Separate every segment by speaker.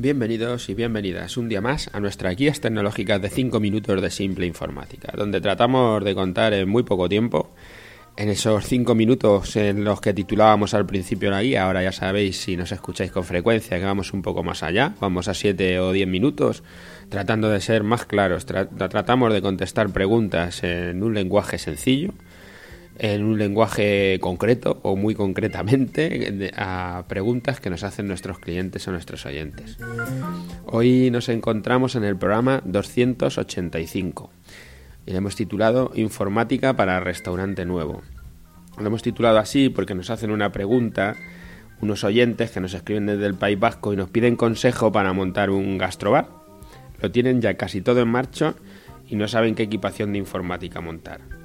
Speaker 1: Bienvenidos y bienvenidas un día más a nuestras guías tecnológicas de 5 minutos de simple informática, donde tratamos de contar en muy poco tiempo, en esos 5 minutos en los que titulábamos al principio la guía, ahora ya sabéis si nos escucháis con frecuencia que vamos un poco más allá, vamos a 7 o 10 minutos, tratando de ser más claros, tratamos de contestar preguntas en un lenguaje sencillo, en un lenguaje concreto o muy concretamente a preguntas que nos hacen nuestros clientes o nuestros oyentes. Hoy nos encontramos en el programa 285 y le hemos titulado Informática para restaurante nuevo. Lo hemos titulado así porque nos hacen una pregunta unos oyentes que nos escriben desde el País Vasco y nos piden consejo para montar un gastrobar. Lo tienen ya casi todo en marcha y no saben qué equipación de informática montar.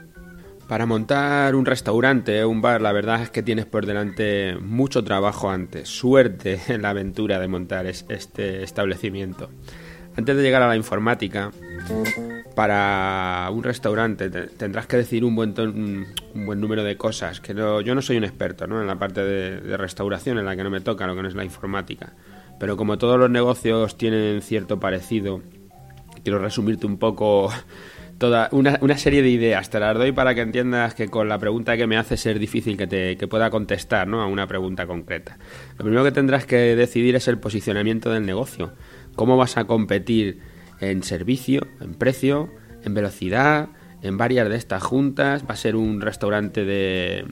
Speaker 1: Para montar un restaurante, un bar, la verdad es que tienes por delante mucho trabajo antes, suerte en la aventura de montar este establecimiento. Antes de llegar a la informática, para un restaurante tendrás que decir un buen, un buen número de cosas. Que yo no soy un experto ¿no? en la parte de, de restauración, en la que no me toca lo que no es la informática. Pero como todos los negocios tienen cierto parecido, quiero resumirte un poco toda una, una, serie de ideas. Te las doy para que entiendas que con la pregunta que me haces es difícil que, te, que pueda contestar ¿no? a una pregunta concreta. Lo primero que tendrás que decidir es el posicionamiento del negocio. ¿Cómo vas a competir en servicio, en precio, en velocidad, en varias de estas juntas? ¿Va a ser un restaurante de,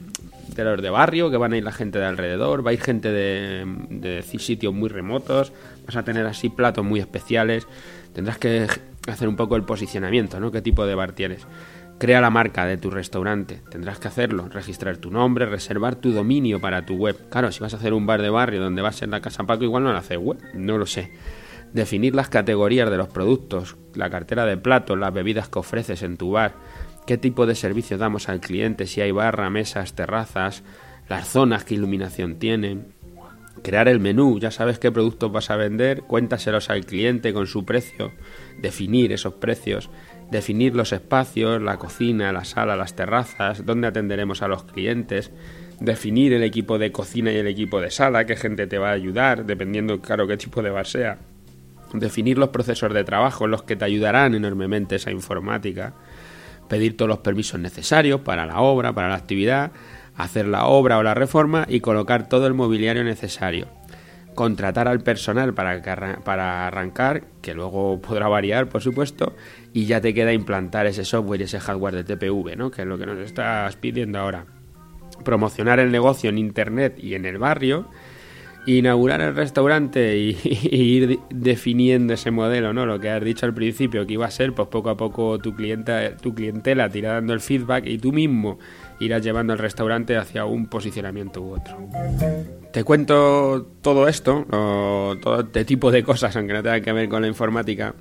Speaker 1: de los de barrio, que van a ir la gente de alrededor, va a ir gente de, de sitios muy remotos, vas a tener así platos muy especiales, tendrás que hacer un poco el posicionamiento, ¿no? ¿Qué tipo de bar tienes? Crea la marca de tu restaurante, tendrás que hacerlo, registrar tu nombre, reservar tu dominio para tu web. Claro, si vas a hacer un bar de barrio donde va a ser la Casa Paco, igual no lo haces web, no lo sé. Definir las categorías de los productos, la cartera de platos, las bebidas que ofreces en tu bar, qué tipo de servicios damos al cliente, si hay barra, mesas, terrazas, las zonas, qué iluminación tienen, crear el menú, ya sabes qué productos vas a vender, cuéntaselos al cliente con su precio, definir esos precios, definir los espacios, la cocina, la sala, las terrazas, dónde atenderemos a los clientes, definir el equipo de cocina y el equipo de sala, qué gente te va a ayudar, dependiendo, claro, qué tipo de bar sea, definir los procesos de trabajo, los que te ayudarán enormemente esa informática, pedir todos los permisos necesarios para la obra, para la actividad, hacer la obra o la reforma y colocar todo el mobiliario necesario. Contratar al personal para, para arrancar, que luego podrá variar, por supuesto, y ya te queda implantar ese software y ese hardware de TPV, ¿no? que es lo que nos estás pidiendo ahora. Promocionar el negocio en Internet y en el barrio, inaugurar el restaurante y, ir definiendo ese modelo, ¿no? Lo que has dicho al principio que iba a ser, pues poco a poco tu clienta, tu clientela te irá dando el feedback y tú mismo irás llevando el restaurante hacia un posicionamiento u otro. Te cuento todo esto, todo este tipo de cosas, aunque no tenga que ver con la informática,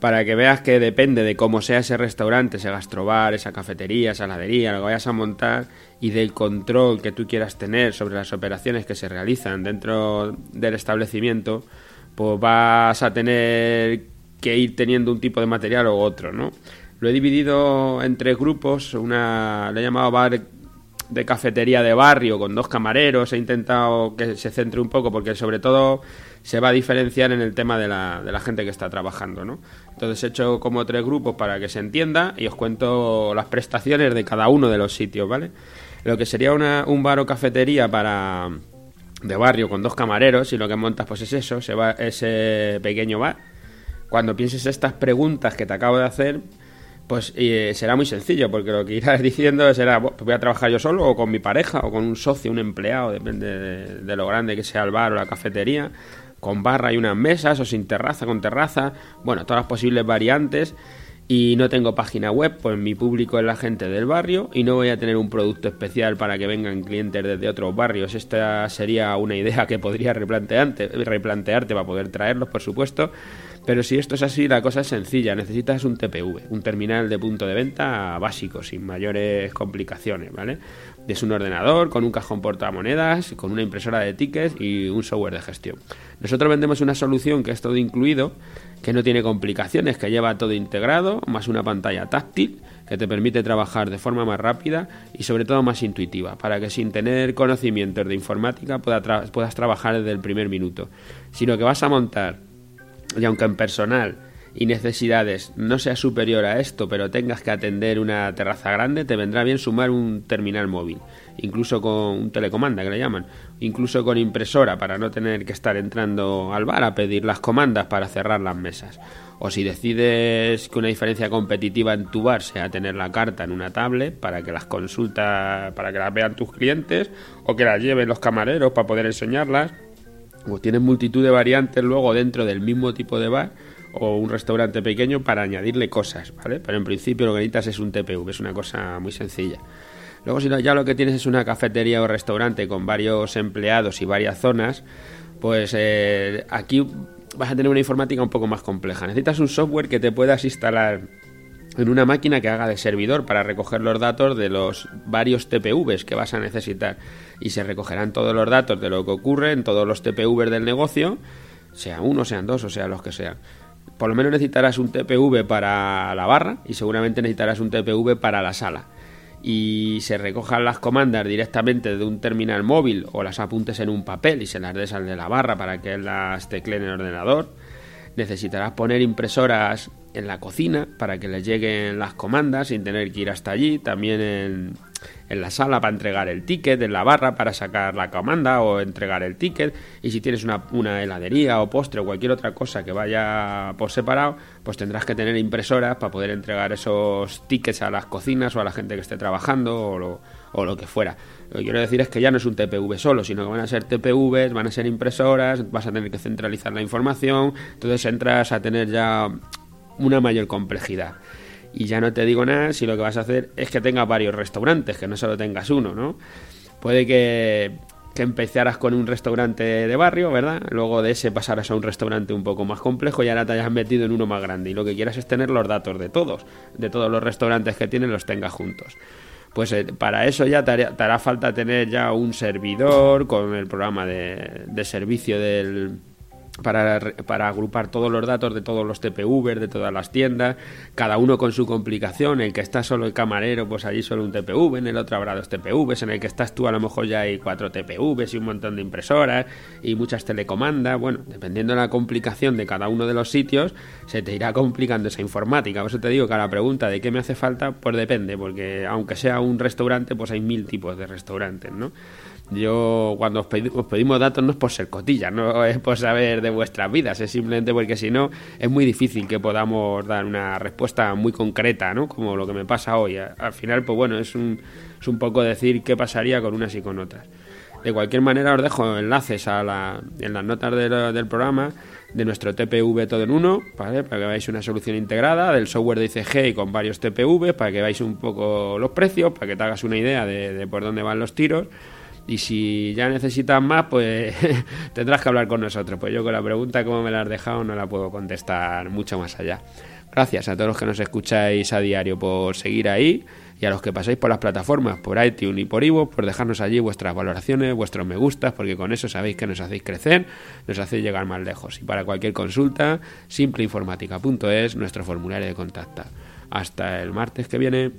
Speaker 1: para que veas que depende de cómo sea ese restaurante, ese gastrobar, esa cafetería, esa heladería, lo que vayas a montar y del control que tú quieras tener sobre las operaciones que se realizan dentro del establecimiento, pues vas a tener que ir teniendo un tipo de material u otro, ¿no? Lo he dividido en tres grupos, una le he llamado bar de cafetería de barrio con dos camareros, he intentado que se centre un poco porque sobre todo se va a diferenciar en el tema de la, de la gente que está trabajando, ¿no? Entonces he hecho como tres grupos para que se entienda y os cuento las prestaciones de cada uno de los sitios, ¿vale? Lo que sería una, un bar o cafetería para de barrio con dos camareros y lo que montas pues es eso, se va ese pequeño bar. Cuando pienses estas preguntas que te acabo de hacer, pues eh, será muy sencillo, porque lo que irás diciendo será, pues voy a trabajar yo solo o con mi pareja o con un socio, un empleado, depende de, lo grande que sea el bar o la cafetería, con barra y unas mesas o sin terraza, con terraza, bueno, todas las posibles variantes. Y no tengo página web, pues mi público es la gente del barrio y no voy a tener un producto especial para que vengan clientes desde otros barrios. Esta sería una idea que podría replantearte, replantearte para poder traerlos, por supuesto pero si esto es así, la cosa es sencilla. Necesitas un TPV, un terminal de punto de venta básico, sin mayores complicaciones, ¿vale? Es un ordenador con un cajón portamonedas, con una impresora de tickets y un software de gestión. Nosotros vendemos una solución que es todo incluido, que no tiene complicaciones, que lleva todo integrado, más una pantalla táctil que te permite trabajar de forma más rápida y sobre todo más intuitiva, para que sin tener conocimientos de informática puedas trabajar desde el primer minuto. Sino que vas a montar, y aunque en personal, y necesidades no sea superior a esto, pero tengas que atender una terraza grande, te vendrá bien sumar un terminal móvil, incluso con un telecomanda que le llaman, incluso con impresora para no tener que estar entrando al bar a pedir las comandas para cerrar las mesas. O si decides que una diferencia competitiva en tu bar sea tener la carta en una tablet para que las consultas, para que las vean tus clientes o que las lleven los camareros para poder enseñarlas. O tienes multitud de variantes luego dentro del mismo tipo de bar o un restaurante pequeño para añadirle cosas, ¿vale? Pero en principio lo que necesitas es un TPV, es una cosa muy sencilla. Luego si ya lo que tienes es una cafetería o restaurante con varios empleados y varias zonas, pues eh, aquí vas a tener una informática un poco más compleja. Necesitas un software que te puedas instalar en una máquina que haga de servidor para recoger los datos de los varios TPVs que vas a necesitar y se recogerán todos los datos de lo que ocurre en todos los TPVs del negocio, sea uno, sean dos o sea los que sean por lo menos necesitarás un TPV para la barra y seguramente necesitarás un TPV para la sala. Y se recojan las comandas directamente de un terminal móvil o las apuntes en un papel y se las des al de la barra para que las tecle en el ordenador. Necesitarás poner impresoras en la cocina para que les lleguen las comandas sin tener que ir hasta allí. También en, en la sala para entregar el ticket, en la barra para sacar la comanda o entregar el ticket. Y si tienes una, una, heladería o postre o cualquier otra cosa que vaya por separado, pues tendrás que tener impresoras para poder entregar esos tickets a las cocinas o a la gente que esté trabajando o lo, o lo que fuera. Lo que quiero decir es que ya no es un TPV solo, sino que van a ser TPVs, van a ser impresoras, vas a tener que centralizar la información, entonces entras a tener ya una mayor complejidad. Y ya no te digo nada si lo que vas a hacer es que tengas varios restaurantes, que no solo tengas uno, ¿no? Puede que, que empezaras con un restaurante de barrio, ¿verdad? Luego de ese pasarás a un restaurante un poco más complejo y ahora te hayas metido en uno más grande. Y lo que quieras es tener los datos de todos, de todos los restaurantes que tienes, los tengas juntos pues eh, para eso ya te hará, falta tener ya un servidor con el programa de, de servicio del, para, para, agrupar todos los datos de todos los TPV, de todas las tiendas, cada uno con su complicación, el que está solo el camarero, pues allí solo un TPV, en el otro habrá dos TPVs, en el que estás tú a lo mejor ya hay cuatro TPVs y un montón de impresoras y muchas telecomandas, bueno, dependiendo de la complicación de cada uno de los sitios, se te irá complicando esa informática, por eso te digo que a la pregunta de qué me hace falta, pues depende, porque aunque sea un restaurante, pues hay mil tipos de restaurantes, ¿no? Yo cuando os, pedimos datos no es por ser cotillas, no es por saber de vuestras vidas, es simplemente porque si no es muy difícil que podamos dar una respuesta muy concreta, ¿no? Como lo que me pasa hoy. Al final, pues bueno, es un, es un poco decir qué pasaría con unas y con otras. De cualquier manera os dejo enlaces a la, en las notas del programa de nuestro TPV todo en uno, ¿vale? para que veáis una solución integrada del software de ICG con varios TPV, para que veáis un poco los precios, para que te hagas una idea de, de por dónde van los tiros y si ya necesitas más, pues tendrás que hablar con nosotros. Pues yo con la pregunta cómo me la has dejado no la puedo contestar mucho más allá. Gracias a todos los que nos escucháis a diario por seguir ahí y a los que pasáis por las plataformas, por iTunes y por Ivo, por dejarnos allí vuestras valoraciones, vuestros me gustas, porque con eso sabéis que nos hacéis crecer, nos hacéis llegar más lejos. Y para cualquier consulta, simpleinformática.es, nuestro formulario de contacto. Hasta el martes que viene.